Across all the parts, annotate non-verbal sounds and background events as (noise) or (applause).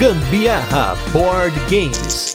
Gambiarra Board Games.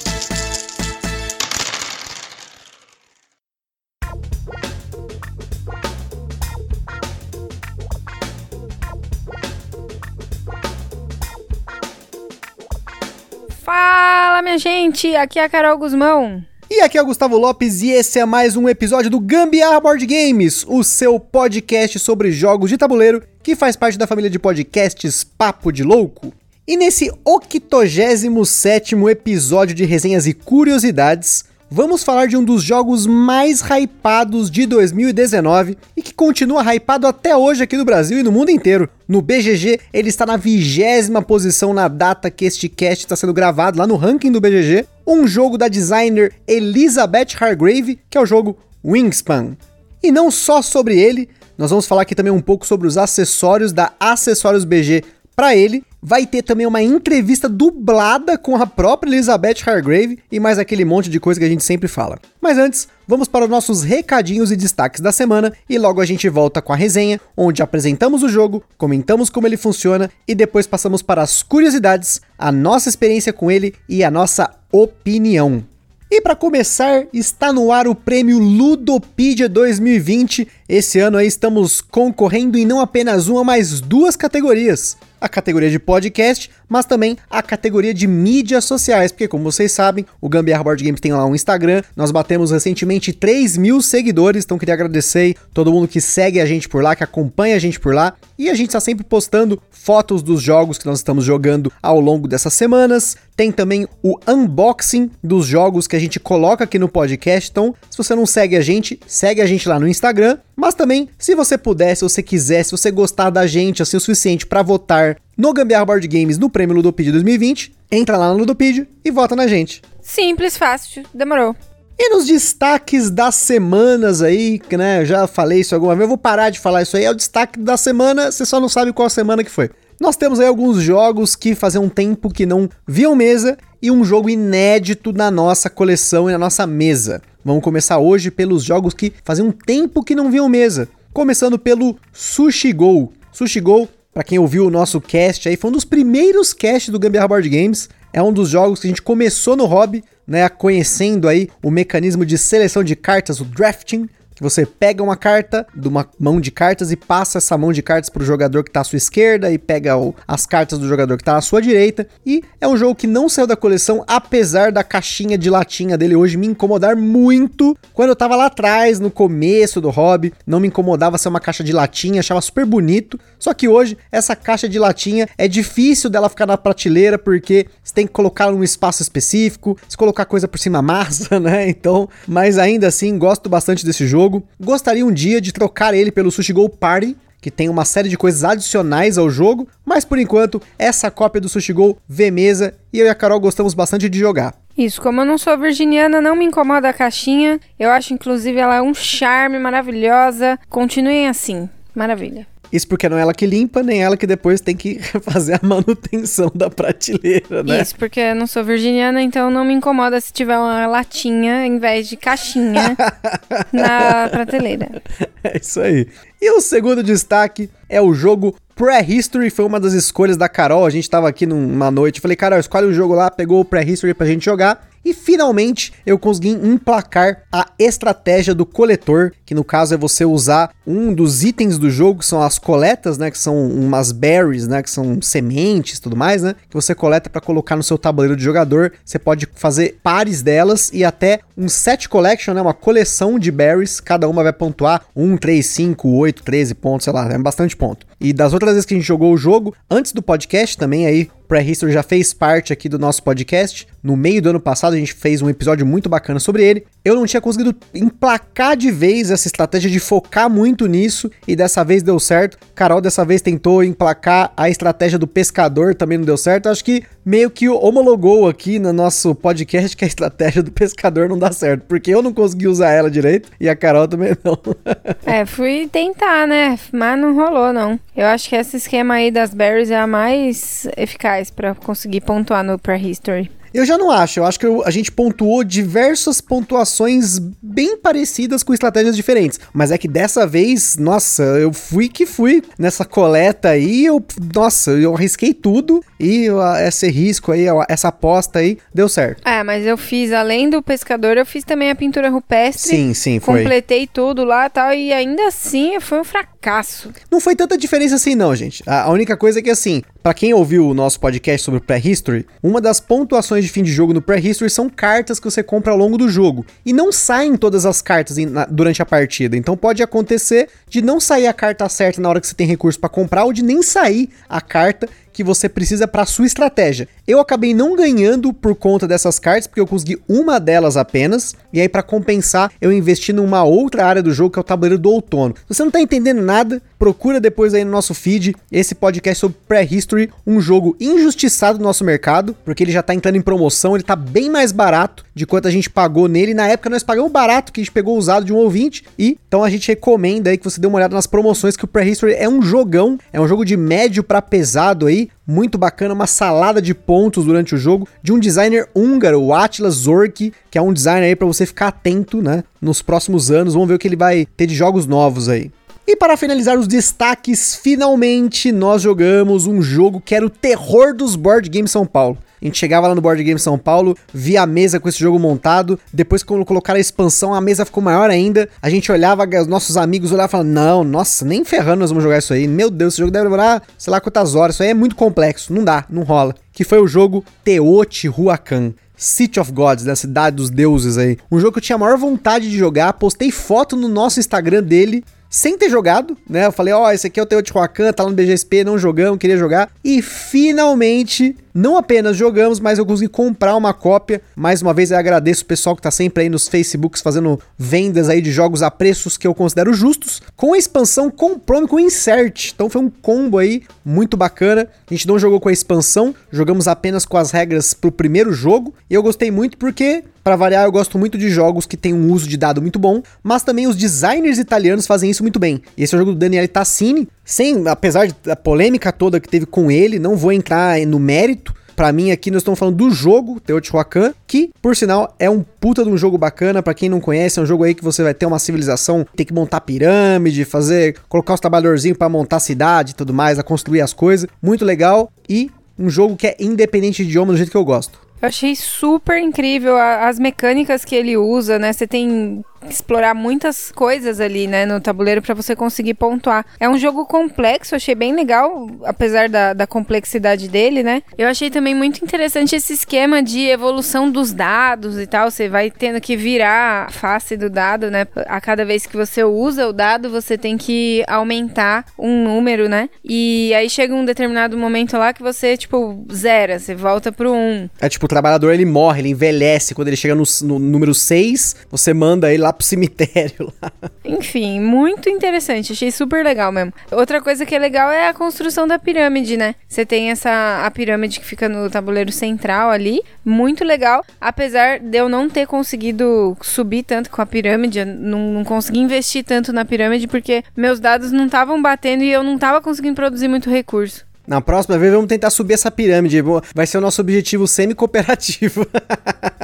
Fala, minha gente! Aqui é a Carol Guzmão. E aqui é o Gustavo Lopes e esse é mais um episódio do Gambiarra Board Games, o seu podcast sobre jogos de tabuleiro que faz parte da família de podcasts Papo de Louco. E nesse 87 episódio de resenhas e curiosidades, vamos falar de um dos jogos mais hypados de 2019 e que continua hypado até hoje aqui no Brasil e no mundo inteiro. No BGG, ele está na vigésima posição na data que este cast está sendo gravado, lá no ranking do BGG. Um jogo da designer Elizabeth Hargrave, que é o jogo Wingspan. E não só sobre ele, nós vamos falar aqui também um pouco sobre os acessórios da Acessórios BG para ele. Vai ter também uma entrevista dublada com a própria Elizabeth Hargrave e mais aquele monte de coisa que a gente sempre fala. Mas antes, vamos para os nossos recadinhos e destaques da semana e logo a gente volta com a resenha, onde apresentamos o jogo, comentamos como ele funciona e depois passamos para as curiosidades, a nossa experiência com ele e a nossa opinião. E para começar, está no ar o prêmio Ludopedia 2020. Esse ano aí estamos concorrendo em não apenas uma, mas duas categorias. A categoria de podcast, mas também a categoria de mídias sociais, porque como vocês sabem, o Gambiarra Board Games tem lá um Instagram, nós batemos recentemente 3 mil seguidores, então queria agradecer todo mundo que segue a gente por lá, que acompanha a gente por lá, e a gente está sempre postando fotos dos jogos que nós estamos jogando ao longo dessas semanas, tem também o unboxing dos jogos que a gente coloca aqui no podcast, então se você não segue a gente, segue a gente lá no Instagram, mas também, se você puder, se você quiser, se você gostar da gente assim o suficiente para votar no Gambiarra Board Games no Prêmio Ludopedia 2020, entra lá no Ludopedia e vota na gente. Simples, fácil, demorou. E nos destaques das semanas aí, né? Eu já falei isso alguma vez, eu vou parar de falar isso aí. É o destaque da semana, você só não sabe qual semana que foi. Nós temos aí alguns jogos que fazem um tempo que não viam mesa e um jogo inédito na nossa coleção e na nossa mesa. Vamos começar hoje pelos jogos que fazem um tempo que não viam mesa. Começando pelo Sushi Go. Sushi Go, para quem ouviu o nosso cast aí, foi um dos primeiros casts do Gambiarra Board Games. É um dos jogos que a gente começou no hobby, né, conhecendo aí o mecanismo de seleção de cartas, o drafting, você pega uma carta de uma mão de cartas e passa essa mão de cartas para o jogador que está à sua esquerda e pega o, as cartas do jogador que está à sua direita. E é um jogo que não saiu da coleção, apesar da caixinha de latinha dele hoje me incomodar muito. Quando eu estava lá atrás, no começo do hobby, não me incomodava ser uma caixa de latinha, achava super bonito. Só que hoje, essa caixa de latinha é difícil dela ficar na prateleira, porque você tem que colocar num espaço específico, se colocar coisa por cima (laughs) massa, né? Então, mas ainda assim, gosto bastante desse jogo jogo. Gostaria um dia de trocar ele pelo Sushi Go Party, que tem uma série de coisas adicionais ao jogo, mas por enquanto, essa cópia do Sushi Go vê mesa e eu e a Carol gostamos bastante de jogar. Isso, como eu não sou virginiana, não me incomoda a caixinha. Eu acho, inclusive, ela é um charme maravilhosa. Continuem assim. Maravilha. Isso porque não é ela que limpa, nem ela que depois tem que (laughs) fazer a manutenção da prateleira, né? Isso, porque eu não sou virginiana, então não me incomoda se tiver uma latinha em vez de caixinha (laughs) na prateleira. É isso aí. E o segundo destaque é o jogo Prehistory, foi uma das escolhas da Carol. A gente tava aqui numa noite, falei, Carol, escolhe o um jogo lá, pegou o Prehistory pra gente jogar. E finalmente eu consegui emplacar a estratégia do coletor, que no caso é você usar um dos itens do jogo, que são as coletas, né, que são umas berries, né, que são sementes, tudo mais, né, que você coleta para colocar no seu tabuleiro de jogador. Você pode fazer pares delas e até um set collection, né, uma coleção de berries, cada uma vai pontuar 1, 3, 5, 8, 13 pontos, sei lá, é bastante ponto. E das outras vezes que a gente jogou o jogo, antes do podcast também aí, Prehistory já fez parte aqui do nosso podcast. No meio do ano passado a gente fez um episódio muito bacana sobre ele. Eu não tinha conseguido emplacar de vez essa estratégia de focar muito nisso e dessa vez deu certo. Carol dessa vez tentou emplacar a estratégia do pescador, também não deu certo. Acho que meio que homologou aqui no nosso podcast que a estratégia do pescador não dá certo, porque eu não consegui usar ela direito e a Carol também não. (laughs) é, fui tentar, né? Mas não rolou não. Eu acho que esse esquema aí das berries é a mais eficaz para conseguir pontuar no Prehistory. Eu já não acho. Eu acho que a gente pontuou diversas pontuações bem parecidas com estratégias diferentes. Mas é que dessa vez, nossa, eu fui que fui nessa coleta aí. Eu, nossa, eu arrisquei tudo e esse risco aí, essa aposta aí, deu certo. É, mas eu fiz, além do pescador, eu fiz também a pintura rupestre. Sim, sim, foi. Completei tudo lá e tal. E ainda assim foi um fracasso. Não foi tanta diferença assim, não, gente. A única coisa é que, assim, para quem ouviu o nosso podcast sobre pré-history, uma das pontuações de fim de jogo no pré-history são cartas que você compra ao longo do jogo. E não saem todas as cartas em, na, durante a partida. Então pode acontecer de não sair a carta certa na hora que você tem recurso para comprar ou de nem sair a carta que você precisa para sua estratégia. Eu acabei não ganhando por conta dessas cartas, porque eu consegui uma delas apenas, e aí para compensar, eu investi numa outra área do jogo que é o tabuleiro do outono. Se você não tá entendendo nada, procura depois aí no nosso feed esse podcast sobre Prehistory, um jogo injustiçado no nosso mercado, porque ele já tá entrando em promoção, ele tá bem mais barato de quanto a gente pagou nele. Na época nós pagamos barato, que a gente pegou usado de um ouvinte, e então a gente recomenda aí que você dê uma olhada nas promoções, que o Prehistory é um jogão, é um jogo de médio para pesado aí, muito bacana, uma salada de pontos durante o jogo de um designer húngaro, o Atlas Zork, que é um designer aí para você ficar atento, né, nos próximos anos. Vamos ver o que ele vai ter de jogos novos aí. E para finalizar os destaques, finalmente nós jogamos um jogo que era o terror dos board games São Paulo. A gente chegava lá no Board Game São Paulo, via a mesa com esse jogo montado. Depois, quando colocaram a expansão, a mesa ficou maior ainda. A gente olhava, os nossos amigos olhavam e falavam: Não, nossa, nem ferrando nós vamos jogar isso aí. Meu Deus, esse jogo deve demorar sei lá quantas horas. Isso aí é muito complexo. Não dá, não rola. Que foi o jogo Teotihuacan. City of Gods, da cidade dos deuses aí. Um jogo que eu tinha a maior vontade de jogar, postei foto no nosso Instagram dele, sem ter jogado, né? Eu falei, ó, oh, esse aqui é o Teotihuacan, tá lá no BGSP, não jogamos, queria jogar. E finalmente não apenas jogamos, mas eu consegui comprar uma cópia. Mais uma vez eu agradeço o pessoal que tá sempre aí nos Facebooks fazendo vendas aí de jogos a preços que eu considero justos. Com a expansão comprou com insert. Então foi um combo aí muito bacana. A gente não jogou com a expansão, jogamos apenas com as regras pro primeiro jogo. E eu gostei muito porque para variar, eu gosto muito de jogos que têm um uso de dado muito bom, mas também os designers italianos fazem isso muito bem. E esse é o jogo do Daniele Tassini, sem, apesar da polêmica toda que teve com ele, não vou entrar no mérito. Para mim aqui nós estamos falando do jogo Teotihuacan, que por sinal é um puta de um jogo bacana, para quem não conhece, é um jogo aí que você vai ter uma civilização, tem que montar pirâmide, fazer, colocar os trabalhadorzinhos para montar cidade e tudo mais, a construir as coisas. Muito legal e um jogo que é independente de idioma do jeito que eu gosto. Eu achei super incrível as mecânicas que ele usa, né? Você tem explorar muitas coisas ali, né, no tabuleiro para você conseguir pontuar. É um jogo complexo, achei bem legal, apesar da, da complexidade dele, né? Eu achei também muito interessante esse esquema de evolução dos dados e tal. Você vai tendo que virar a face do dado, né? A cada vez que você usa o dado, você tem que aumentar um número, né? E aí chega um determinado momento lá que você, tipo, zera, você volta pro 1. Um. É tipo, o trabalhador ele morre, ele envelhece. Quando ele chega no, no número 6, você manda ele lá pro cemitério lá. Enfim, muito interessante. Achei super legal mesmo. Outra coisa que é legal é a construção da pirâmide, né? Você tem essa a pirâmide que fica no tabuleiro central ali. Muito legal. Apesar de eu não ter conseguido subir tanto com a pirâmide, não, não consegui investir tanto na pirâmide porque meus dados não estavam batendo e eu não estava conseguindo produzir muito recurso. Na próxima vez vamos tentar subir essa pirâmide. Vai ser o nosso objetivo semi-cooperativo.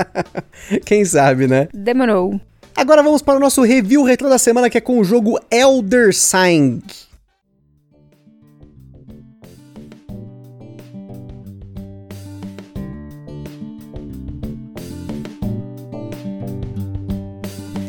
(laughs) Quem sabe, né? Demorou. Agora vamos para o nosso review retro da semana, que é com o jogo Elder Sign.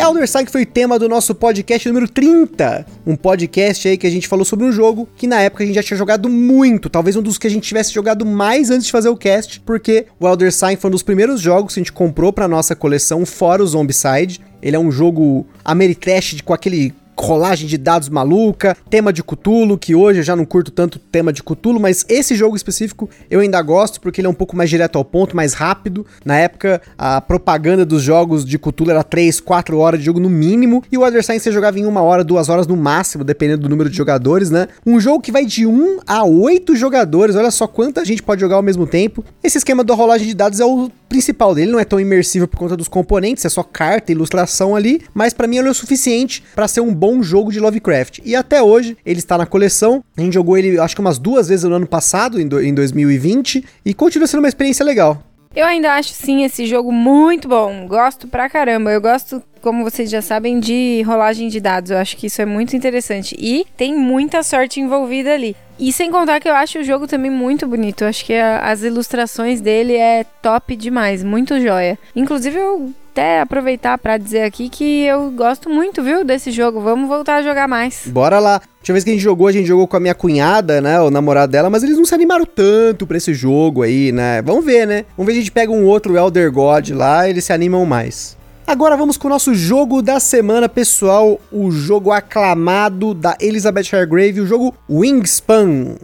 Elder Sign foi tema do nosso podcast número 30. Um podcast aí que a gente falou sobre um jogo que na época a gente já tinha jogado muito. Talvez um dos que a gente tivesse jogado mais antes de fazer o cast, porque o Elder Sign foi um dos primeiros jogos que a gente comprou para nossa coleção, fora o Zombicide. Ele é um jogo Ameritrash com aquele rolagem de dados maluca, tema de Cthulhu, que hoje eu já não curto tanto tema de Cthulhu, mas esse jogo específico eu ainda gosto porque ele é um pouco mais direto ao ponto, mais rápido. Na época, a propaganda dos jogos de Cthulhu era 3, 4 horas de jogo no mínimo, e o adversário você jogava em uma hora, duas horas no máximo, dependendo do número de jogadores, né? Um jogo que vai de 1 a 8 jogadores, olha só quanta gente pode jogar ao mesmo tempo. Esse esquema da rolagem de dados é o principal dele, não é tão imersivo por conta dos componentes, é só carta, ilustração ali, mas para mim ele é o suficiente para ser um bom jogo de Lovecraft. E até hoje ele está na coleção. A gente jogou ele acho que umas duas vezes no ano passado, em, do, em 2020, e continua sendo uma experiência legal. Eu ainda acho sim esse jogo muito bom. Gosto pra caramba. Eu gosto, como vocês já sabem, de rolagem de dados. Eu acho que isso é muito interessante. E tem muita sorte envolvida ali. E sem contar que eu acho o jogo também muito bonito. Eu acho que a, as ilustrações dele é top demais, muito joia. Inclusive eu até aproveitar para dizer aqui que eu gosto muito, viu, desse jogo. Vamos voltar a jogar mais. Bora lá. A última vez que a gente jogou, a gente jogou com a minha cunhada, né? O namorado dela, mas eles não se animaram tanto pra esse jogo aí, né? Vamos ver, né? Vamos ver se a gente pega um outro Elder God lá, eles se animam mais. Agora vamos com o nosso jogo da semana, pessoal. O jogo aclamado da Elizabeth Hargrave, o jogo Wingspan.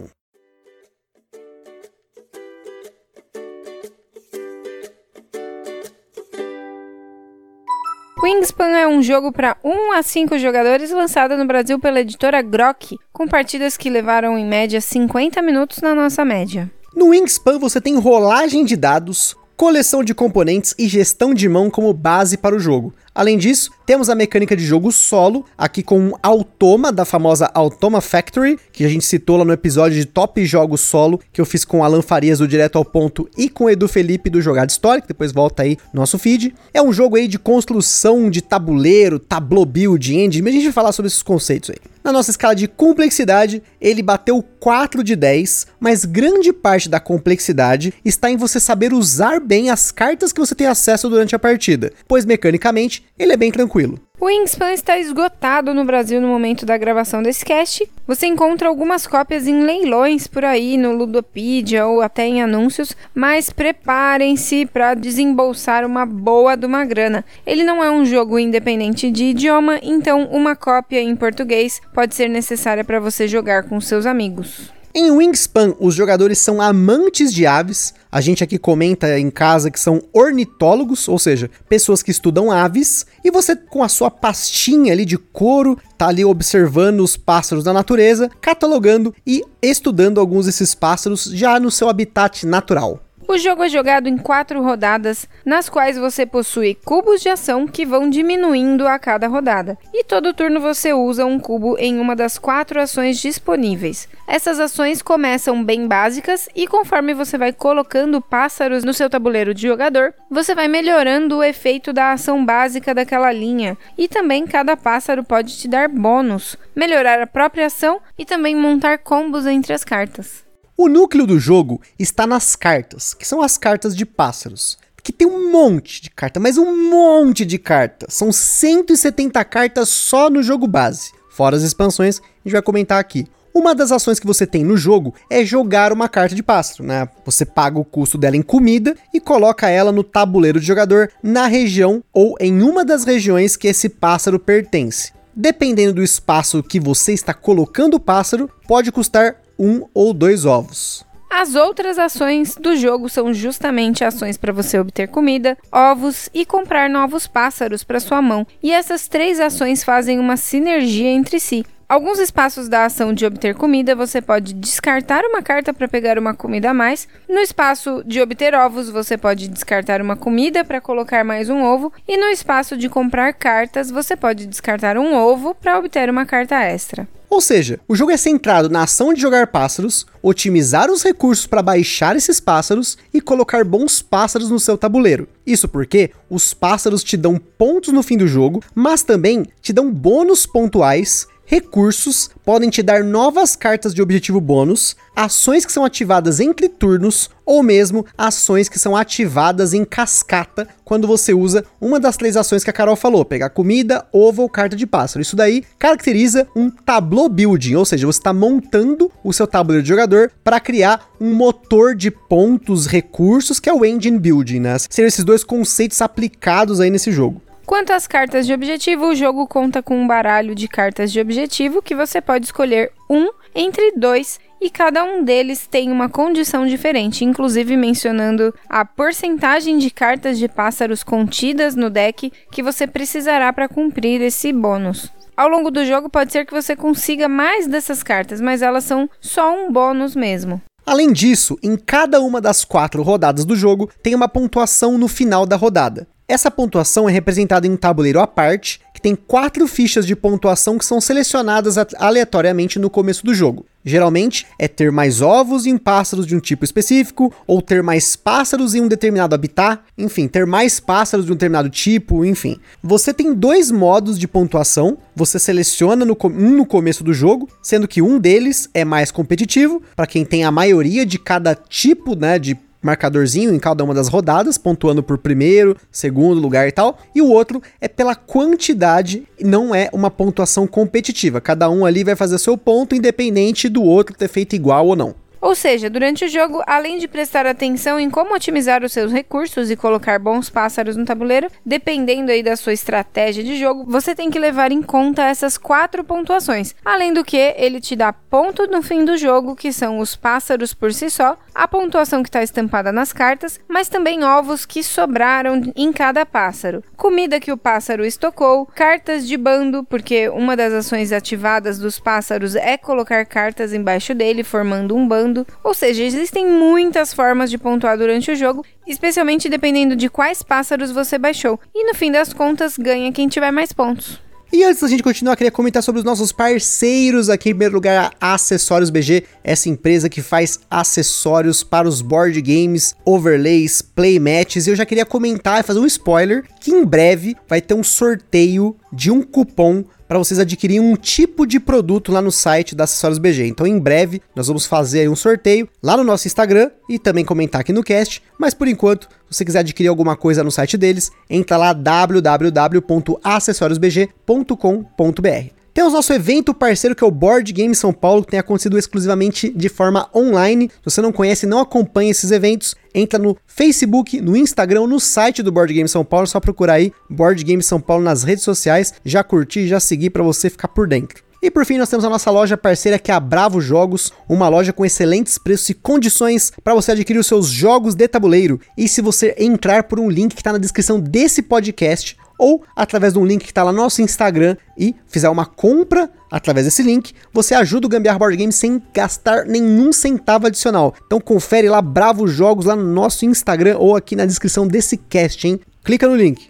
Wingspan é um jogo para 1 a 5 jogadores lançado no Brasil pela editora Grok, com partidas que levaram em média 50 minutos na nossa média. No Wingspan você tem rolagem de dados, coleção de componentes e gestão de mão como base para o jogo. Além disso, temos a mecânica de jogo solo, aqui com um Automa, da famosa Automa Factory, que a gente citou lá no episódio de Top Jogos Solo, que eu fiz com Alan Farias do Direto ao Ponto e com Edu Felipe do Jogado Histórico, depois volta aí no nosso feed. É um jogo aí de construção de tabuleiro, tableau build, engine, mas a gente vai falar sobre esses conceitos aí. Na nossa escala de complexidade, ele bateu 4 de 10, mas grande parte da complexidade está em você saber usar bem as cartas que você tem acesso durante a partida, pois mecanicamente ele é bem tranquilo. O Wingspan está esgotado no Brasil no momento da gravação desse cast. Você encontra algumas cópias em leilões por aí no Ludopedia ou até em anúncios, mas preparem-se para desembolsar uma boa de uma grana. Ele não é um jogo independente de idioma, então uma cópia em português pode ser necessária para você jogar com seus amigos. Em Wingspan, os jogadores são amantes de aves. A gente aqui comenta em casa que são ornitólogos, ou seja, pessoas que estudam aves. E você, com a sua pastinha ali de couro, tá ali observando os pássaros da natureza, catalogando e estudando alguns desses pássaros já no seu habitat natural. O jogo é jogado em quatro rodadas, nas quais você possui cubos de ação que vão diminuindo a cada rodada. E todo turno você usa um cubo em uma das quatro ações disponíveis. Essas ações começam bem básicas e conforme você vai colocando pássaros no seu tabuleiro de jogador, você vai melhorando o efeito da ação básica daquela linha. E também cada pássaro pode te dar bônus, melhorar a própria ação e também montar combos entre as cartas. O núcleo do jogo está nas cartas, que são as cartas de pássaros. Que tem um monte de carta, mas um monte de carta. São 170 cartas só no jogo base. Fora as expansões, a gente vai comentar aqui. Uma das ações que você tem no jogo é jogar uma carta de pássaro, né? Você paga o custo dela em comida e coloca ela no tabuleiro de jogador na região ou em uma das regiões que esse pássaro pertence. Dependendo do espaço que você está colocando o pássaro, pode custar um ou dois ovos. As outras ações do jogo são justamente ações para você obter comida, ovos e comprar novos pássaros para sua mão. E essas três ações fazem uma sinergia entre si. Alguns espaços da ação de obter comida, você pode descartar uma carta para pegar uma comida a mais. No espaço de obter ovos, você pode descartar uma comida para colocar mais um ovo. E no espaço de comprar cartas, você pode descartar um ovo para obter uma carta extra. Ou seja, o jogo é centrado na ação de jogar pássaros, otimizar os recursos para baixar esses pássaros e colocar bons pássaros no seu tabuleiro. Isso porque os pássaros te dão pontos no fim do jogo, mas também te dão bônus pontuais recursos, podem te dar novas cartas de objetivo bônus, ações que são ativadas entre turnos ou mesmo ações que são ativadas em cascata quando você usa uma das três ações que a Carol falou, pegar comida, ovo ou carta de pássaro. Isso daí caracteriza um tableau building, ou seja, você está montando o seu tabuleiro de jogador para criar um motor de pontos, recursos, que é o engine building, né? Seriam esses dois conceitos aplicados aí nesse jogo. Quanto às cartas de objetivo, o jogo conta com um baralho de cartas de objetivo que você pode escolher um entre dois e cada um deles tem uma condição diferente, inclusive mencionando a porcentagem de cartas de pássaros contidas no deck que você precisará para cumprir esse bônus. Ao longo do jogo, pode ser que você consiga mais dessas cartas, mas elas são só um bônus mesmo. Além disso, em cada uma das quatro rodadas do jogo tem uma pontuação no final da rodada. Essa pontuação é representada em um tabuleiro à parte, que tem quatro fichas de pontuação que são selecionadas aleatoriamente no começo do jogo. Geralmente é ter mais ovos em pássaros de um tipo específico, ou ter mais pássaros em um determinado habitat, enfim, ter mais pássaros de um determinado tipo, enfim. Você tem dois modos de pontuação, você seleciona no, um no começo do jogo, sendo que um deles é mais competitivo, para quem tem a maioria de cada tipo né, de marcadorzinho em cada uma das rodadas, pontuando por primeiro, segundo lugar e tal. E o outro é pela quantidade, não é uma pontuação competitiva. Cada um ali vai fazer seu ponto, independente do outro ter feito igual ou não. Ou seja, durante o jogo, além de prestar atenção em como otimizar os seus recursos e colocar bons pássaros no tabuleiro, dependendo aí da sua estratégia de jogo, você tem que levar em conta essas quatro pontuações. Além do que, ele te dá ponto no fim do jogo, que são os pássaros por si só, a pontuação que está estampada nas cartas, mas também ovos que sobraram em cada pássaro, comida que o pássaro estocou, cartas de bando, porque uma das ações ativadas dos pássaros é colocar cartas embaixo dele, formando um bando ou seja, existem muitas formas de pontuar durante o jogo, especialmente dependendo de quais pássaros você baixou. E no fim das contas, ganha quem tiver mais pontos. E antes da gente continuar, queria comentar sobre os nossos parceiros aqui. Em primeiro lugar, a Acessórios BG, essa empresa que faz acessórios para os board games, overlays, playmatches. E eu já queria comentar e fazer um spoiler que em breve vai ter um sorteio de um cupom para vocês adquirirem um tipo de produto lá no site da Acessórios BG. Então, em breve, nós vamos fazer um sorteio lá no nosso Instagram e também comentar aqui no cast. Mas por enquanto, se você quiser adquirir alguma coisa no site deles, entra lá www.acessoriosbg.com.br. Temos nosso evento parceiro que é o Board Game São Paulo, que tem acontecido exclusivamente de forma online. Se você não conhece, não acompanha esses eventos, entra no Facebook, no Instagram, no site do Board Game São Paulo, só procurar aí Board Game São Paulo nas redes sociais, já curtir, já seguir para você ficar por dentro. E por fim, nós temos a nossa loja parceira que é a Bravo Jogos, uma loja com excelentes preços e condições para você adquirir os seus jogos de tabuleiro. E se você entrar por um link que está na descrição desse podcast, ou através de um link que está lá no nosso Instagram e fizer uma compra através desse link, você ajuda o Gambiarra Board Game sem gastar nenhum centavo adicional. Então confere lá Bravos Jogos lá no nosso Instagram ou aqui na descrição desse cast, hein? Clica no link.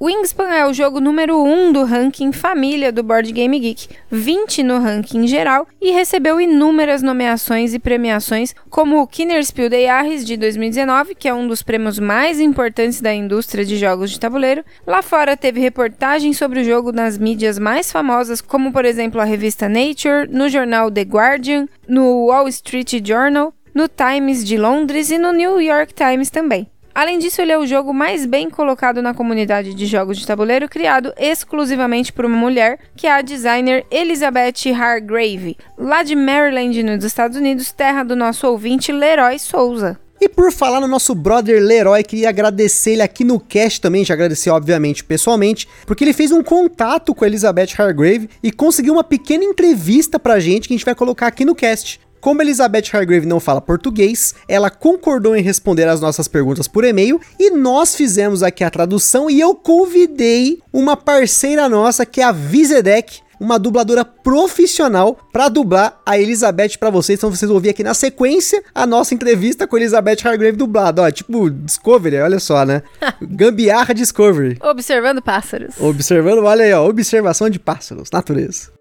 Wingspan é o jogo número 1 um do ranking família do Board Game Geek, 20 no ranking geral e recebeu inúmeras nomeações e premiações, como o Kinnerspiel de Jahres de 2019, que é um dos prêmios mais importantes da indústria de jogos de tabuleiro. Lá fora teve reportagens sobre o jogo nas mídias mais famosas, como por exemplo a revista Nature, no jornal The Guardian, no Wall Street Journal, no Times de Londres e no New York Times também. Além disso, ele é o jogo mais bem colocado na comunidade de jogos de tabuleiro criado exclusivamente por uma mulher, que é a designer Elizabeth Hargrave, lá de Maryland, nos Estados Unidos, terra do nosso ouvinte Leroy Souza. E por falar no nosso brother Leroy, queria agradecer ele aqui no cast também, já agradecer obviamente pessoalmente, porque ele fez um contato com a Elizabeth Hargrave e conseguiu uma pequena entrevista pra gente que a gente vai colocar aqui no cast. Como Elizabeth Hargrave não fala português, ela concordou em responder as nossas perguntas por e-mail e nós fizemos aqui a tradução e eu convidei uma parceira nossa que é a Vizedec, uma dubladora profissional para dublar a Elizabeth para vocês. Então vocês vão ouvir aqui na sequência a nossa entrevista com Elizabeth Hargrave dublada. Ó, tipo Discovery, olha só, né? (laughs) Gambiarra Discovery. Observando pássaros. Observando, olha aí, ó, observação de pássaros, natureza.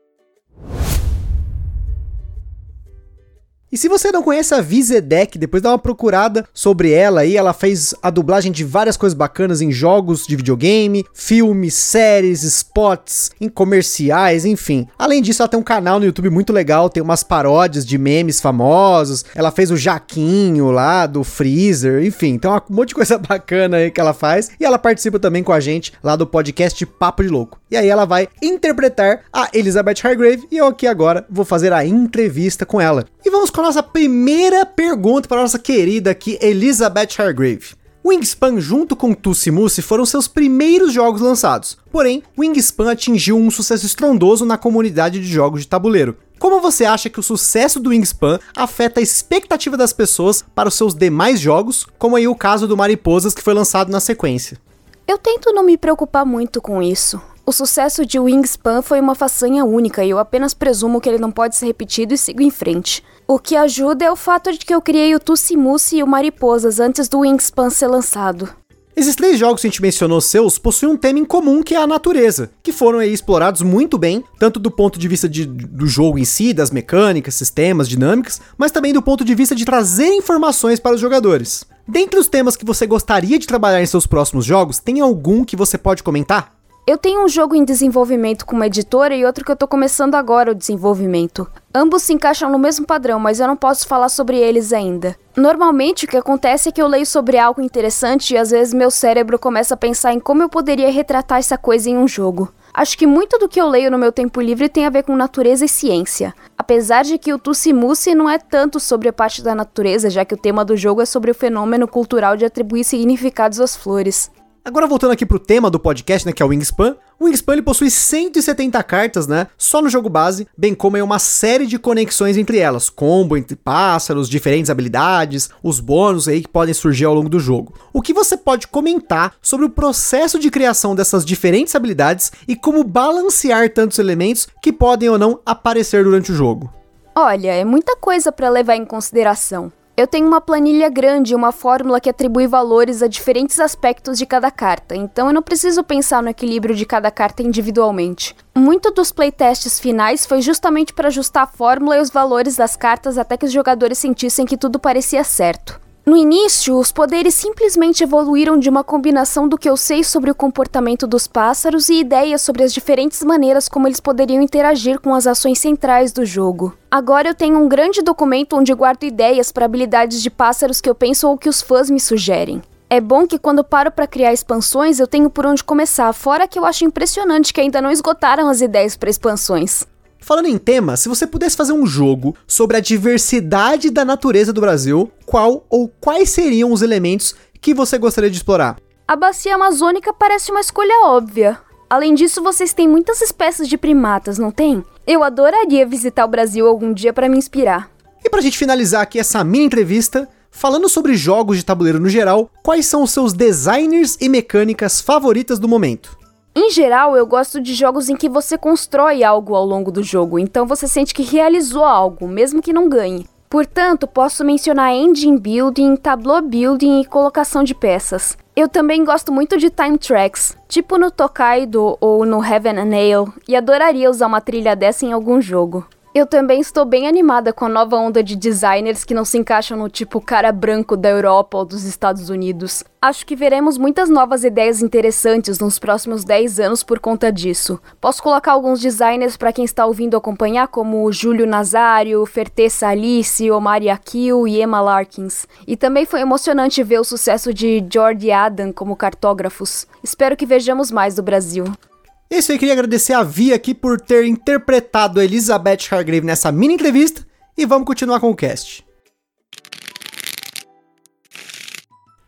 E se você não conhece a Vizedec, depois dá uma procurada sobre ela aí. Ela fez a dublagem de várias coisas bacanas em jogos de videogame, filmes, séries, spots, em comerciais, enfim. Além disso, ela tem um canal no YouTube muito legal, tem umas paródias de memes famosos. Ela fez o Jaquinho lá do Freezer, enfim, tem um monte de coisa (laughs) bacana aí que ela faz. E ela participa também com a gente lá do podcast Papo de Louco. E aí ela vai interpretar a Elizabeth Hargrave e eu aqui agora vou fazer a entrevista com ela. E vamos com a nossa primeira pergunta para nossa querida aqui, Elizabeth Hargrave. Wingspan junto com Tussimusi foram seus primeiros jogos lançados, porém, Wingspan atingiu um sucesso estrondoso na comunidade de jogos de tabuleiro. Como você acha que o sucesso do Wingspan afeta a expectativa das pessoas para os seus demais jogos, como aí o caso do Mariposas que foi lançado na sequência? Eu tento não me preocupar muito com isso. O sucesso de Wingspan foi uma façanha única e eu apenas presumo que ele não pode ser repetido e sigo em frente. O que ajuda é o fato de que eu criei o Tussimusi e o Mariposas antes do Wingspan ser lançado. Esses três jogos que a gente mencionou seus possuem um tema em comum que é a natureza, que foram aí explorados muito bem, tanto do ponto de vista de, do jogo em si, das mecânicas, sistemas, dinâmicas, mas também do ponto de vista de trazer informações para os jogadores. Dentre os temas que você gostaria de trabalhar em seus próximos jogos, tem algum que você pode comentar? Eu tenho um jogo em desenvolvimento com uma editora e outro que eu tô começando agora o desenvolvimento. Ambos se encaixam no mesmo padrão, mas eu não posso falar sobre eles ainda. Normalmente o que acontece é que eu leio sobre algo interessante e às vezes meu cérebro começa a pensar em como eu poderia retratar essa coisa em um jogo. Acho que muito do que eu leio no meu tempo livre tem a ver com natureza e ciência. Apesar de que o Tussimusi não é tanto sobre a parte da natureza, já que o tema do jogo é sobre o fenômeno cultural de atribuir significados às flores. Agora voltando aqui pro tema do podcast, né, que é o Wingspan. O Wingspan ele possui 170 cartas, né, só no jogo base, bem como é uma série de conexões entre elas, combo entre pássaros, diferentes habilidades, os bônus aí que podem surgir ao longo do jogo. O que você pode comentar sobre o processo de criação dessas diferentes habilidades e como balancear tantos elementos que podem ou não aparecer durante o jogo? Olha, é muita coisa para levar em consideração. Eu tenho uma planilha grande e uma fórmula que atribui valores a diferentes aspectos de cada carta, então eu não preciso pensar no equilíbrio de cada carta individualmente. Muito dos playtests finais foi justamente para ajustar a fórmula e os valores das cartas até que os jogadores sentissem que tudo parecia certo. No início, os poderes simplesmente evoluíram de uma combinação do que eu sei sobre o comportamento dos pássaros e ideias sobre as diferentes maneiras como eles poderiam interagir com as ações centrais do jogo. Agora eu tenho um grande documento onde guardo ideias para habilidades de pássaros que eu penso ou que os fãs me sugerem. É bom que quando paro para criar expansões eu tenho por onde começar, fora que eu acho impressionante que ainda não esgotaram as ideias para expansões. Falando em tema, se você pudesse fazer um jogo sobre a diversidade da natureza do Brasil, qual ou quais seriam os elementos que você gostaria de explorar? A bacia amazônica parece uma escolha óbvia. Além disso, vocês têm muitas espécies de primatas, não tem? Eu adoraria visitar o Brasil algum dia para me inspirar. E pra gente finalizar aqui essa mini entrevista, falando sobre jogos de tabuleiro no geral, quais são os seus designers e mecânicas favoritas do momento? Em geral, eu gosto de jogos em que você constrói algo ao longo do jogo, então você sente que realizou algo, mesmo que não ganhe. Portanto, posso mencionar engine building, tableau building e colocação de peças. Eu também gosto muito de time tracks, tipo no Tokaido ou no Heaven and Nail, e adoraria usar uma trilha dessa em algum jogo. Eu também estou bem animada com a nova onda de designers que não se encaixam no tipo cara branco da Europa ou dos Estados Unidos. Acho que veremos muitas novas ideias interessantes nos próximos 10 anos por conta disso. Posso colocar alguns designers para quem está ouvindo acompanhar, como Júlio Nazário, Ferteza Alice, Omar Yakil e Emma Larkins. E também foi emocionante ver o sucesso de George Adam como cartógrafos. Espero que vejamos mais do Brasil. É isso aí, queria agradecer a Via aqui por ter interpretado a Elizabeth Hargrave nessa mini entrevista e vamos continuar com o cast.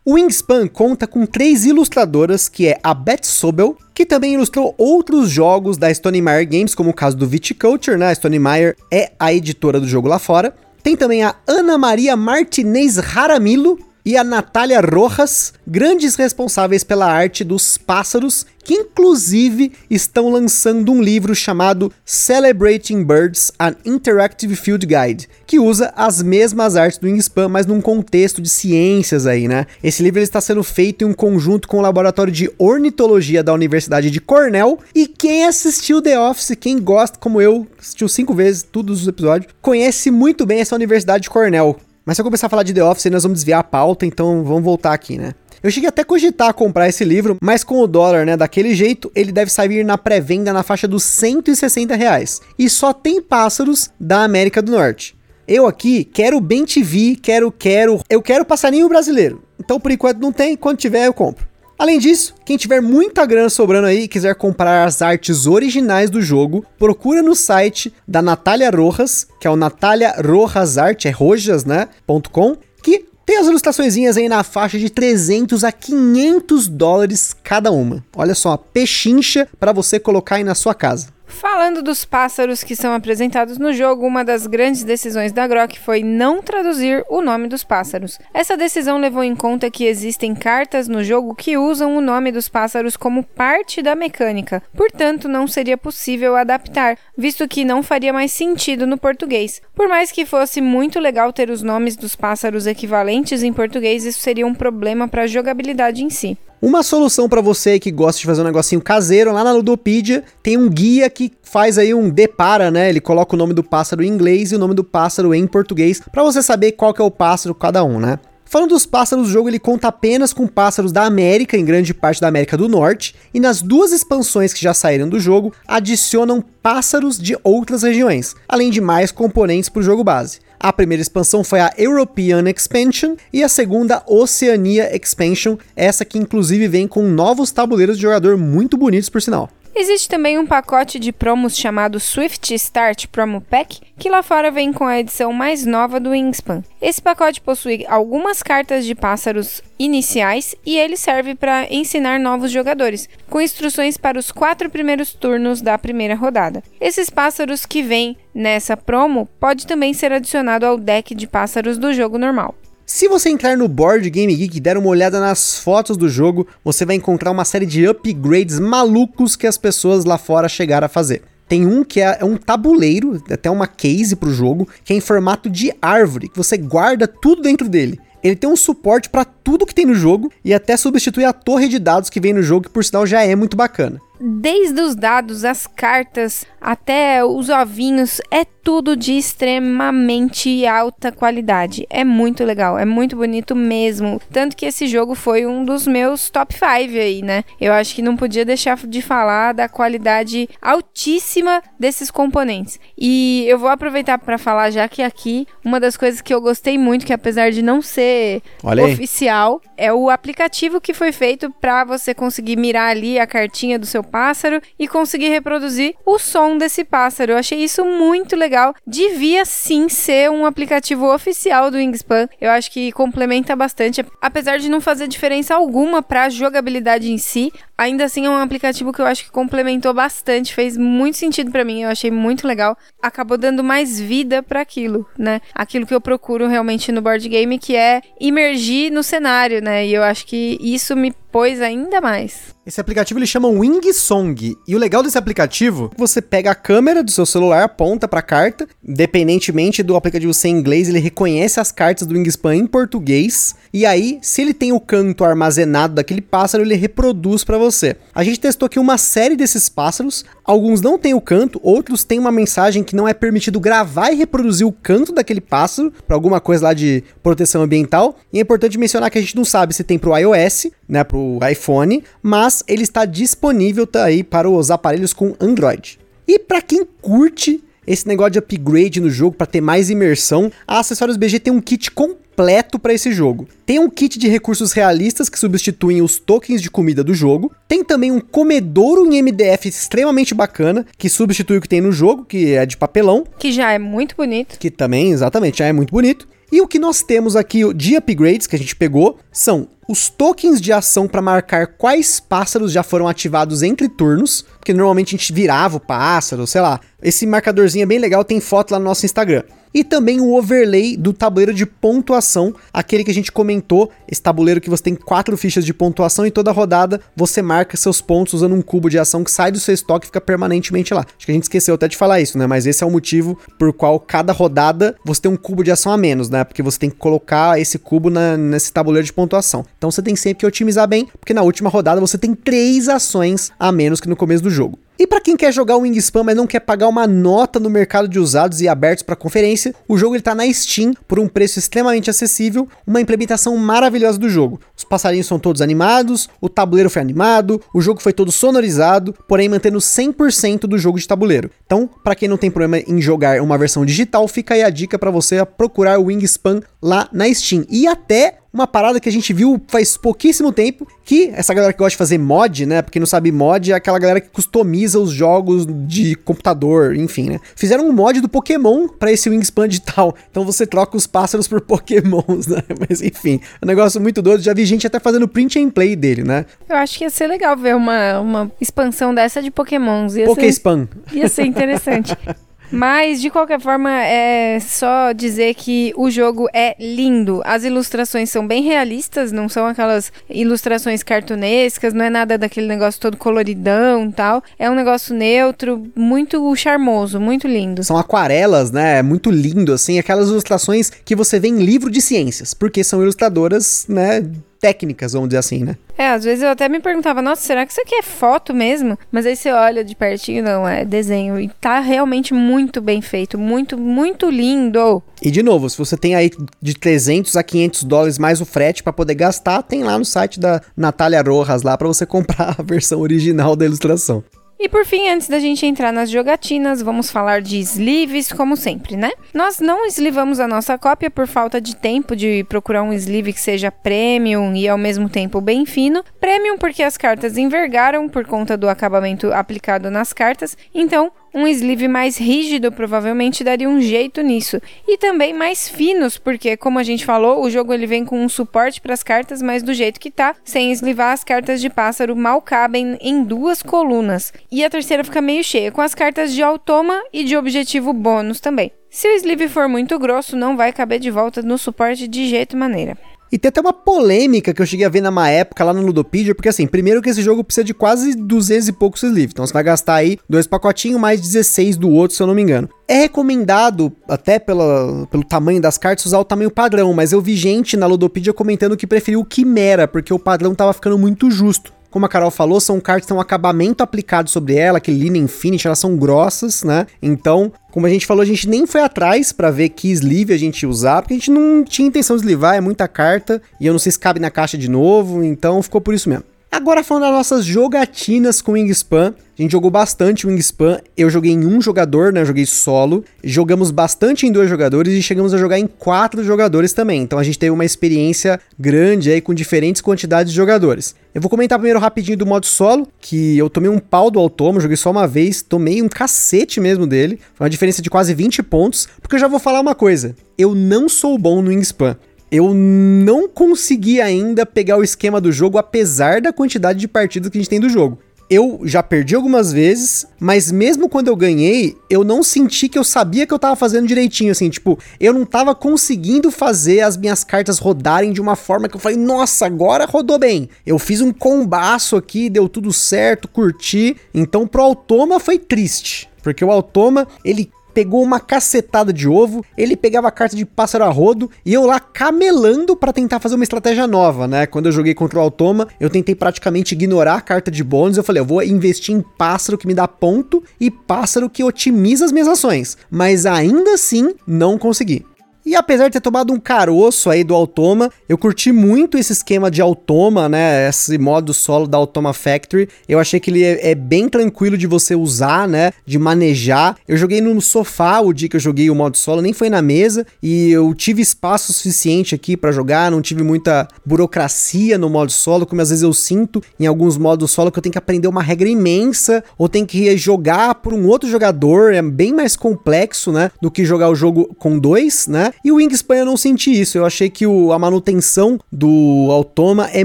O Wingspan conta com três ilustradoras, que é a Beth Sobel, que também ilustrou outros jogos da Stone Meyer Games, como o caso do Viticulture, né? A Stone Meyer é a editora do jogo lá fora. Tem também a Ana Maria Martinez Jaramillo, e a Natália Rojas, grandes responsáveis pela arte dos pássaros, que inclusive estão lançando um livro chamado Celebrating Birds: An Interactive Field Guide, que usa as mesmas artes do Wingspan, mas num contexto de ciências aí, né? Esse livro está sendo feito em um conjunto com o laboratório de ornitologia da Universidade de Cornell, e quem assistiu The Office, quem gosta como eu, assistiu cinco vezes todos os episódios, conhece muito bem essa Universidade de Cornell. Mas se eu começar a falar de The Office, nós vamos desviar a pauta, então vamos voltar aqui, né? Eu cheguei até a cogitar comprar esse livro, mas com o dólar, né, daquele jeito, ele deve sair na pré-venda na faixa dos 160 reais. E só tem pássaros da América do Norte. Eu aqui quero bem TV, quero, quero, eu quero passarinho brasileiro. Então por enquanto não tem, quando tiver eu compro. Além disso, quem tiver muita grana sobrando aí e quiser comprar as artes originais do jogo, procura no site da Natália Rojas, que é o Natália Rojas Art, é rojas, né, .com, que tem as ilustrações aí na faixa de 300 a 500 dólares cada uma. Olha só, pechincha para você colocar aí na sua casa. Falando dos pássaros que são apresentados no jogo, uma das grandes decisões da Grok foi não traduzir o nome dos pássaros. Essa decisão levou em conta que existem cartas no jogo que usam o nome dos pássaros como parte da mecânica, portanto, não seria possível adaptar, visto que não faria mais sentido no português. Por mais que fosse muito legal ter os nomes dos pássaros equivalentes em português, isso seria um problema para a jogabilidade em si. Uma solução para você que gosta de fazer um negocinho caseiro, lá na Ludopedia tem um guia que faz aí um depara, né? Ele coloca o nome do pássaro em inglês e o nome do pássaro em português, para você saber qual que é o pássaro cada um, né? Falando dos pássaros, o jogo ele conta apenas com pássaros da América, em grande parte da América do Norte, e nas duas expansões que já saíram do jogo, adicionam pássaros de outras regiões, além de mais componentes para o jogo base. A primeira expansão foi a European Expansion e a segunda Oceania Expansion, essa que inclusive vem com novos tabuleiros de jogador muito bonitos por sinal. Existe também um pacote de promos chamado Swift Start Promo Pack, que lá fora vem com a edição mais nova do Wingspan. Esse pacote possui algumas cartas de pássaros iniciais e ele serve para ensinar novos jogadores, com instruções para os quatro primeiros turnos da primeira rodada. Esses pássaros que vêm nessa promo pode também ser adicionado ao deck de pássaros do jogo normal. Se você entrar no Board Game Geek e der uma olhada nas fotos do jogo, você vai encontrar uma série de upgrades malucos que as pessoas lá fora chegaram a fazer. Tem um que é, é um tabuleiro, até uma case para o jogo, que é em formato de árvore, que você guarda tudo dentro dele. Ele tem um suporte para tudo que tem no jogo e até substitui a torre de dados que vem no jogo, que por sinal já é muito bacana. Desde os dados, as cartas, até os ovinhos, é tudo de extremamente alta qualidade. É muito legal, é muito bonito mesmo. Tanto que esse jogo foi um dos meus top 5 aí, né? Eu acho que não podia deixar de falar da qualidade altíssima desses componentes. E eu vou aproveitar para falar já que aqui uma das coisas que eu gostei muito, que apesar de não ser oficial, é o aplicativo que foi feito para você conseguir mirar ali a cartinha do seu pássaro e conseguir reproduzir o som desse pássaro. Eu achei isso muito legal. Devia sim ser um aplicativo oficial do Wingspan. Eu acho que complementa bastante, apesar de não fazer diferença alguma para a jogabilidade em si. Ainda assim é um aplicativo que eu acho que complementou bastante, fez muito sentido para mim, eu achei muito legal. Acabou dando mais vida para aquilo, né? Aquilo que eu procuro realmente no board game, que é imergir no cenário, né? E eu acho que isso me pôs ainda mais. Esse aplicativo ele chama Wing Song. E o legal desse aplicativo, você pega a câmera do seu celular, aponta para a carta, independentemente do aplicativo ser em inglês, ele reconhece as cartas do Wingspan em português. E aí, se ele tem o canto armazenado daquele pássaro, ele reproduz para você. A gente testou aqui uma série desses pássaros. Alguns não têm o canto, outros têm uma mensagem que não é permitido gravar e reproduzir o canto daquele pássaro para alguma coisa lá de proteção ambiental. E é importante mencionar que a gente não sabe se tem pro iOS, né, pro iPhone, mas ele está disponível tá aí para os aparelhos com Android. E para quem curte esse negócio de upgrade no jogo para ter mais imersão, a Acessórios BG tem um kit completo para esse jogo. Tem um kit de recursos realistas que substituem os tokens de comida do jogo. Tem também um comedouro em MDF extremamente bacana, que substitui o que tem no jogo, que é de papelão. Que já é muito bonito. Que também, exatamente, já é muito bonito. E o que nós temos aqui de upgrades que a gente pegou são os tokens de ação para marcar quais pássaros já foram ativados entre turnos, porque normalmente a gente virava o pássaro, sei lá. Esse marcadorzinho é bem legal, tem foto lá no nosso Instagram e também o overlay do tabuleiro de pontuação, aquele que a gente comentou, esse tabuleiro que você tem quatro fichas de pontuação e toda rodada você marca seus pontos usando um cubo de ação que sai do seu estoque e fica permanentemente lá. Acho que a gente esqueceu até de falar isso, né? Mas esse é o motivo por qual cada rodada você tem um cubo de ação a menos, né? Porque você tem que colocar esse cubo na, nesse tabuleiro de pontuação. Então você tem sempre que otimizar bem, porque na última rodada você tem três ações a menos que no começo do jogo. E para quem quer jogar o Wingspan, mas não quer pagar uma nota no mercado de usados e abertos para conferência, o jogo está na Steam por um preço extremamente acessível, uma implementação maravilhosa do jogo. Os passarinhos são todos animados, o tabuleiro foi animado, o jogo foi todo sonorizado, porém mantendo 100% do jogo de tabuleiro. Então, para quem não tem problema em jogar uma versão digital, fica aí a dica para você procurar o Wingspan lá na Steam. E até uma parada que a gente viu faz pouquíssimo tempo, que essa galera que gosta de fazer mod, né? Porque não sabe mod é aquela galera que customiza os jogos de computador, enfim, né? Fizeram um mod do Pokémon para esse Wingspan digital. Então você troca os pássaros por Pokémons, (laughs) né? Mas enfim, é um negócio muito doido. Já vi gente até fazendo print and play dele, né? Eu acho que ia ser legal ver uma, uma expansão dessa de Pokémons. Ia. Ser, ia ser interessante. (laughs) Mas, de qualquer forma, é só dizer que o jogo é lindo. As ilustrações são bem realistas, não são aquelas ilustrações cartunescas, não é nada daquele negócio todo coloridão tal. É um negócio neutro, muito charmoso, muito lindo. São aquarelas, né? É muito lindo, assim, aquelas ilustrações que você vê em livro de ciências, porque são ilustradoras, né, técnicas, vamos dizer assim, né? É, às vezes eu até me perguntava, nossa, será que isso aqui é foto mesmo? Mas aí você olha de pertinho, não, é desenho. E tá realmente muito bem feito, muito, muito lindo. E de novo, se você tem aí de 300 a 500 dólares mais o frete para poder gastar, tem lá no site da Natália Rojas lá para você (laughs) comprar a versão original da ilustração. E por fim, antes da gente entrar nas jogatinas, vamos falar de sleeves, como sempre, né? Nós não eslivamos a nossa cópia por falta de tempo de procurar um sleeve que seja premium e ao mesmo tempo bem fino. Premium porque as cartas envergaram por conta do acabamento aplicado nas cartas, então um sleeve mais rígido provavelmente daria um jeito nisso. E também mais finos, porque como a gente falou, o jogo ele vem com um suporte para as cartas, mas do jeito que tá, sem eslivar as cartas de pássaro mal cabem em duas colunas. E a terceira fica meio cheia, com as cartas de automa e de objetivo bônus também. Se o sleeve for muito grosso, não vai caber de volta no suporte de jeito maneira. E tem até uma polêmica que eu cheguei a ver numa época lá no Ludopedia, porque assim, primeiro que esse jogo precisa de quase 200 e poucos sleeves, então você vai gastar aí dois pacotinhos mais 16 do outro, se eu não me engano. É recomendado, até pela, pelo tamanho das cartas, usar o tamanho padrão, mas eu vi gente na Ludopedia comentando que preferiu o Quimera, porque o padrão tava ficando muito justo. Como a Carol falou, são cartas que têm um acabamento aplicado sobre ela, aquele linen finish, elas são grossas, né? Então, como a gente falou, a gente nem foi atrás para ver que sleeve a gente usar, porque a gente não tinha intenção de sleevar, é muita carta, e eu não sei se cabe na caixa de novo, então ficou por isso mesmo. Agora falando das nossas jogatinas com Wingspan, a gente jogou bastante Wingspan, eu joguei em um jogador, né, eu joguei solo, jogamos bastante em dois jogadores e chegamos a jogar em quatro jogadores também, então a gente teve uma experiência grande aí com diferentes quantidades de jogadores. Eu vou comentar primeiro rapidinho do modo solo, que eu tomei um pau do Automa, joguei só uma vez, tomei um cacete mesmo dele, foi uma diferença de quase 20 pontos, porque eu já vou falar uma coisa, eu não sou bom no Wingspan eu não consegui ainda pegar o esquema do jogo, apesar da quantidade de partidas que a gente tem do jogo. Eu já perdi algumas vezes, mas mesmo quando eu ganhei, eu não senti que eu sabia que eu tava fazendo direitinho, assim, tipo, eu não tava conseguindo fazer as minhas cartas rodarem de uma forma que eu falei, nossa, agora rodou bem. Eu fiz um combaço aqui, deu tudo certo, curti. Então pro Automa foi triste. Porque o Automa, ele pegou uma cacetada de ovo, ele pegava a carta de pássaro a rodo e eu lá camelando para tentar fazer uma estratégia nova, né? Quando eu joguei contra o Automa, eu tentei praticamente ignorar a carta de bônus, eu falei, eu vou investir em pássaro que me dá ponto e pássaro que otimiza as minhas ações, mas ainda assim não consegui. E apesar de ter tomado um caroço aí do Automa, eu curti muito esse esquema de Automa, né? Esse modo solo da Automa Factory. Eu achei que ele é, é, bem tranquilo de você usar, né? De manejar. Eu joguei no sofá o dia que eu joguei o modo solo, nem foi na mesa. E eu tive espaço suficiente aqui para jogar, não tive muita burocracia no modo solo, como às vezes eu sinto em alguns modos solo que eu tenho que aprender uma regra imensa, ou tenho que jogar por um outro jogador. É bem mais complexo, né? Do que jogar o jogo com dois, né? E o Wingspan eu não senti isso. Eu achei que o, a manutenção do Automa é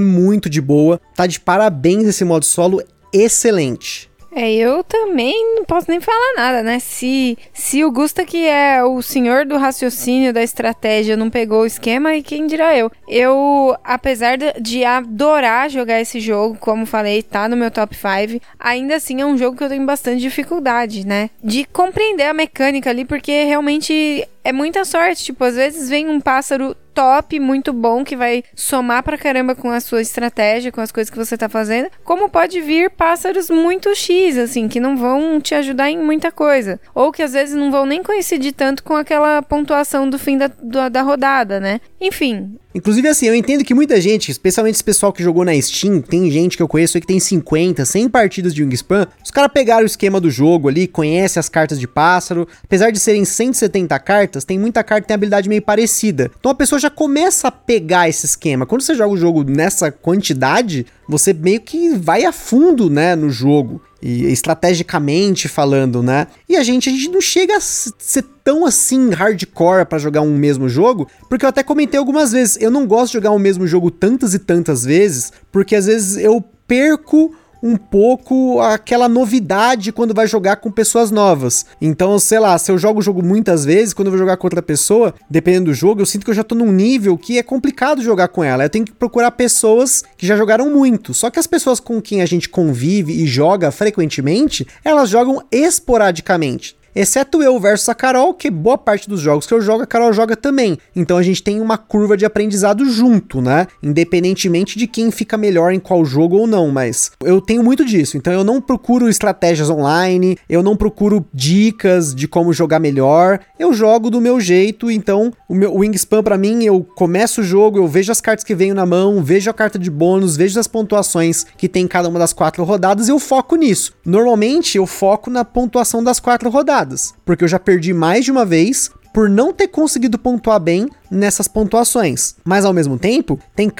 muito de boa. Tá de parabéns esse modo solo, excelente. É, eu também não posso nem falar nada, né? Se, se o Gusta, que é o senhor do raciocínio, da estratégia, não pegou o esquema, e quem dirá eu? Eu, apesar de, adorar jogar esse jogo, como falei, tá no meu top 5, ainda assim é um jogo que eu tenho bastante dificuldade, né? De compreender a mecânica ali, porque realmente é muita sorte. Tipo, às vezes vem um pássaro top, muito bom, que vai somar pra caramba com a sua estratégia, com as coisas que você tá fazendo. Como pode vir pássaros muito X, assim, que não vão te ajudar em muita coisa. Ou que às vezes não vão nem coincidir tanto com aquela pontuação do fim da, da, da rodada, né? Enfim, Inclusive, assim, eu entendo que muita gente, especialmente esse pessoal que jogou na Steam, tem gente que eu conheço que tem 50, 100 partidas de Wingspan, os caras pegaram o esquema do jogo ali, conhecem as cartas de pássaro, apesar de serem 170 cartas, cartas, tem muita carta que tem habilidade meio parecida. Então a pessoa já começa a pegar esse esquema. Quando você joga o jogo nessa quantidade, você meio que vai a fundo, né, no jogo. E estrategicamente falando, né? E a gente, a gente não chega a ser tão assim hardcore para jogar um mesmo jogo, porque eu até comentei algumas vezes, eu não gosto de jogar o mesmo jogo tantas e tantas vezes, porque às vezes eu perco um pouco aquela novidade quando vai jogar com pessoas novas. Então, sei lá, se eu jogo o jogo muitas vezes, quando eu vou jogar com outra pessoa, dependendo do jogo, eu sinto que eu já tô num nível que é complicado jogar com ela. Eu tenho que procurar pessoas que já jogaram muito. Só que as pessoas com quem a gente convive e joga frequentemente, elas jogam esporadicamente. Exceto eu versus a Carol, que boa parte dos jogos que eu jogo, a Carol joga também. Então a gente tem uma curva de aprendizado junto, né? Independentemente de quem fica melhor em qual jogo ou não, mas eu tenho muito disso. Então eu não procuro estratégias online, eu não procuro dicas de como jogar melhor. Eu jogo do meu jeito, então o meu Wingspan para mim, eu começo o jogo, eu vejo as cartas que venho na mão, vejo a carta de bônus, vejo as pontuações que tem em cada uma das quatro rodadas e eu foco nisso. Normalmente eu foco na pontuação das quatro rodadas porque eu já perdi mais de uma vez por não ter conseguido pontuar bem nessas pontuações. Mas ao mesmo tempo, tem,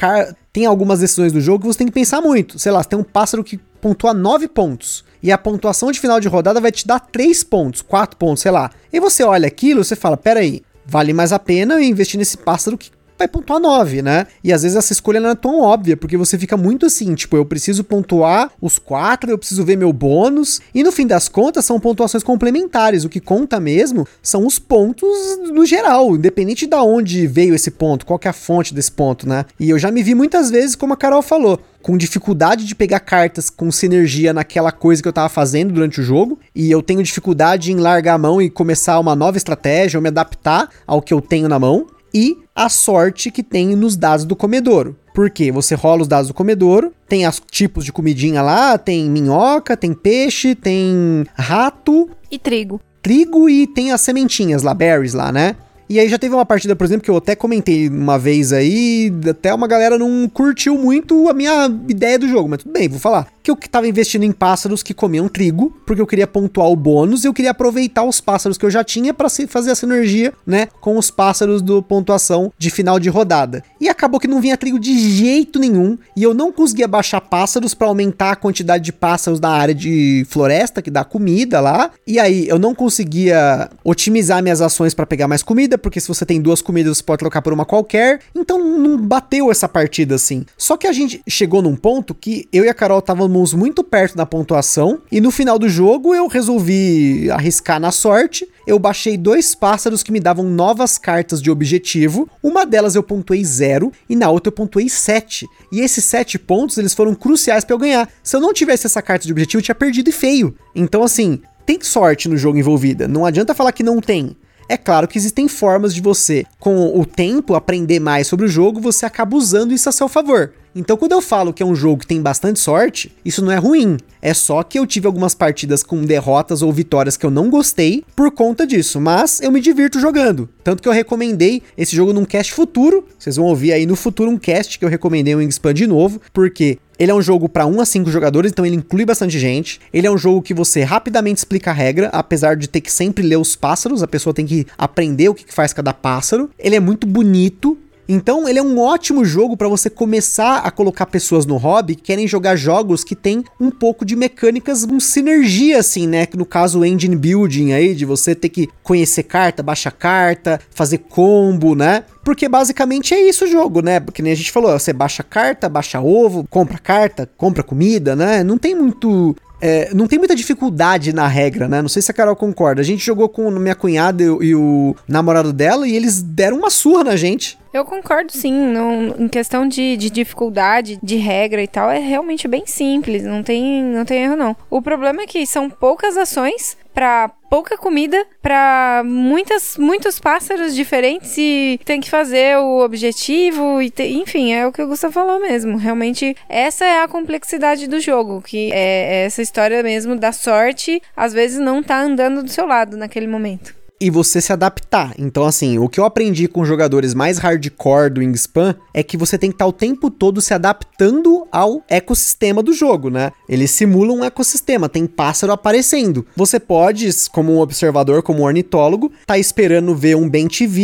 tem algumas decisões do jogo que você tem que pensar muito. Sei lá, tem um pássaro que pontua 9 pontos. E a pontuação de final de rodada vai te dar 3 pontos, 4 pontos, sei lá. E você olha aquilo você fala: peraí, vale mais a pena eu investir nesse pássaro que vai pontuar 9, né? E às vezes essa escolha não é tão óbvia, porque você fica muito assim, tipo, eu preciso pontuar os 4, eu preciso ver meu bônus, e no fim das contas são pontuações complementares, o que conta mesmo são os pontos no geral, independente de onde veio esse ponto, qual é a fonte desse ponto, né? E eu já me vi muitas vezes, como a Carol falou, com dificuldade de pegar cartas com sinergia naquela coisa que eu tava fazendo durante o jogo, e eu tenho dificuldade em largar a mão e começar uma nova estratégia ou me adaptar ao que eu tenho na mão e a sorte que tem nos dados do comedouro. Porque você rola os dados do comedouro, tem os tipos de comidinha lá, tem minhoca, tem peixe, tem rato. E trigo. Trigo e tem as sementinhas lá, berries lá, né? E aí já teve uma partida, por exemplo, que eu até comentei uma vez aí, até uma galera não curtiu muito a minha ideia do jogo, mas tudo bem, vou falar. Que eu tava investindo em pássaros que comiam trigo, porque eu queria pontuar o bônus e eu queria aproveitar os pássaros que eu já tinha para fazer essa sinergia, né, com os pássaros do pontuação de final de rodada. E acabou que não vinha trigo de jeito nenhum, e eu não conseguia baixar pássaros para aumentar a quantidade de pássaros na área de floresta que dá comida lá. E aí eu não conseguia otimizar minhas ações para pegar mais comida, porque se você tem duas comidas, você pode trocar por uma qualquer. Então não bateu essa partida assim. Só que a gente chegou num ponto que eu e a Carol estávamos muito perto da pontuação. E no final do jogo eu resolvi arriscar na sorte. Eu baixei dois pássaros que me davam novas cartas de objetivo. Uma delas eu pontuei zero e na outra eu pontuei 7. E esses 7 pontos eles foram cruciais para eu ganhar. Se eu não tivesse essa carta de objetivo, eu tinha perdido e feio. Então, assim, tem sorte no jogo envolvida. Não adianta falar que não tem. É claro que existem formas de você, com o tempo, aprender mais sobre o jogo, você acaba usando isso a seu favor. Então, quando eu falo que é um jogo que tem bastante sorte, isso não é ruim. É só que eu tive algumas partidas com derrotas ou vitórias que eu não gostei por conta disso, mas eu me divirto jogando. Tanto que eu recomendei esse jogo num cast futuro. Vocês vão ouvir aí no futuro um cast que eu recomendei o Wingspan de novo, porque ele é um jogo para 1 a 5 jogadores, então ele inclui bastante gente. Ele é um jogo que você rapidamente explica a regra, apesar de ter que sempre ler os pássaros, a pessoa tem que aprender o que faz cada pássaro. Ele é muito bonito, então, ele é um ótimo jogo para você começar a colocar pessoas no hobby que querem jogar jogos que tem um pouco de mecânicas, um sinergia assim, né? No caso, engine building aí, de você ter que conhecer carta, baixar carta, fazer combo, né? Porque basicamente é isso o jogo, né? Porque nem a gente falou, você baixa carta, baixa ovo, compra carta, compra comida, né? Não tem muito é, não tem muita dificuldade na regra, né? Não sei se a Carol concorda. A gente jogou com minha cunhada e, e o namorado dela e eles deram uma surra na gente. Eu concordo sim, não, em questão de, de, dificuldade, de regra e tal, é realmente bem simples, não tem, não tem erro não. O problema é que são poucas ações para pouca comida para muitas muitos pássaros diferentes e tem que fazer o objetivo e te, enfim é o que o Gustavo falou mesmo. Realmente essa é a complexidade do jogo que é, é essa história mesmo da sorte às vezes não tá andando do seu lado naquele momento e você se adaptar. Então, assim, o que eu aprendi com jogadores mais hardcore do Wingspan é que você tem que estar o tempo todo se adaptando ao ecossistema do jogo, né? Ele simula um ecossistema, tem pássaro aparecendo. Você pode, como um observador, como um ornitólogo, tá esperando ver um Ben TV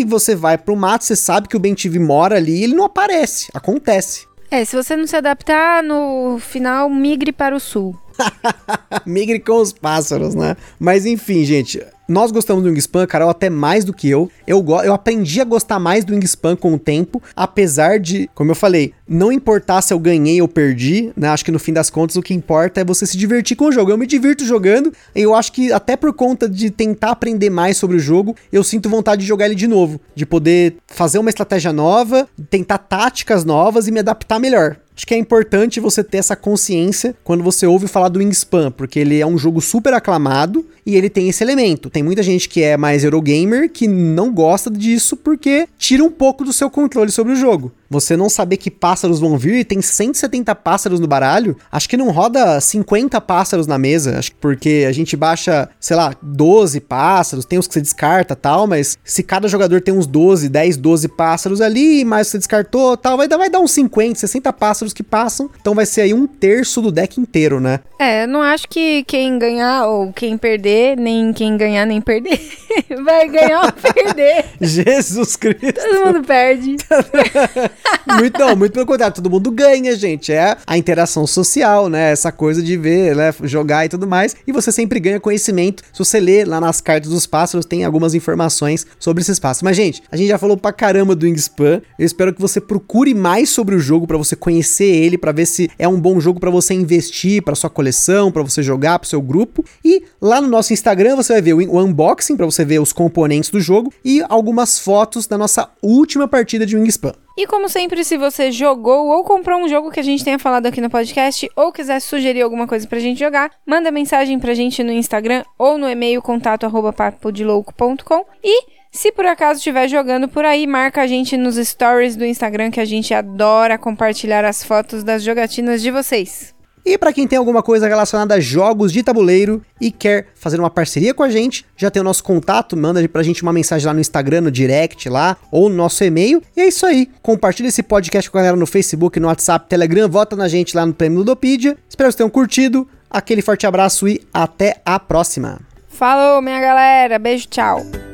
e você vai pro mato, você sabe que o Ben TV mora ali e ele não aparece. Acontece. É, se você não se adaptar, no final migre para o sul. (laughs) Migre com os pássaros, né? Mas enfim, gente. Nós gostamos do Wingspan, Carol, até mais do que eu. Eu, eu aprendi a gostar mais do Wingspan com o tempo, apesar de, como eu falei, não importar se eu ganhei ou perdi, né? Acho que no fim das contas o que importa é você se divertir com o jogo. Eu me divirto jogando, e eu acho que até por conta de tentar aprender mais sobre o jogo, eu sinto vontade de jogar ele de novo, de poder fazer uma estratégia nova, tentar táticas novas e me adaptar melhor. Acho que é importante você ter essa consciência quando você ouve falar do Wingspan, porque ele é um jogo super aclamado e ele tem esse elemento. Tem muita gente que é mais Eurogamer que não gosta disso porque tira um pouco do seu controle sobre o jogo. Você não saber que pássaros vão vir e tem 170 pássaros no baralho, acho que não roda 50 pássaros na mesa, acho que porque a gente baixa, sei lá, 12 pássaros, tem os que você descarta tal, mas se cada jogador tem uns 12, 10, 12 pássaros ali, mais você descartou tal, vai dar, vai dar uns 50, 60 pássaros que passam, então vai ser aí um terço do deck inteiro, né? É, eu não acho que quem ganhar ou quem perder, nem quem ganhar nem perder, (laughs) vai ganhar ou perder. (laughs) Jesus Cristo! Todo mundo perde. (laughs) (laughs) muito, não, muito pelo contrário, todo mundo ganha, gente. É a interação social, né? Essa coisa de ver, né? Jogar e tudo mais. E você sempre ganha conhecimento. Se você ler lá nas cartas dos pássaros, tem algumas informações sobre esses pássaros. Mas, gente, a gente já falou pra caramba do Wingspan. Eu espero que você procure mais sobre o jogo para você conhecer ele, para ver se é um bom jogo para você investir para sua coleção, para você jogar pro seu grupo. E lá no nosso Instagram você vai ver o unboxing para você ver os componentes do jogo e algumas fotos da nossa última partida de Wingspan. E como sempre, se você jogou ou comprou um jogo que a gente tenha falado aqui no podcast ou quiser sugerir alguma coisa pra gente jogar, manda mensagem pra gente no Instagram ou no e-mail contato arroba papodelouco.com e se por acaso estiver jogando por aí, marca a gente nos stories do Instagram que a gente adora compartilhar as fotos das jogatinas de vocês. E para quem tem alguma coisa relacionada a jogos de tabuleiro e quer fazer uma parceria com a gente, já tem o nosso contato, manda pra gente uma mensagem lá no Instagram, no direct lá, ou no nosso e-mail. E é isso aí. Compartilha esse podcast com a galera no Facebook, no WhatsApp, Telegram, vota na gente lá no Prêmio Ludopedia. Espero que vocês tenham curtido. Aquele forte abraço e até a próxima. Falou, minha galera. Beijo, tchau.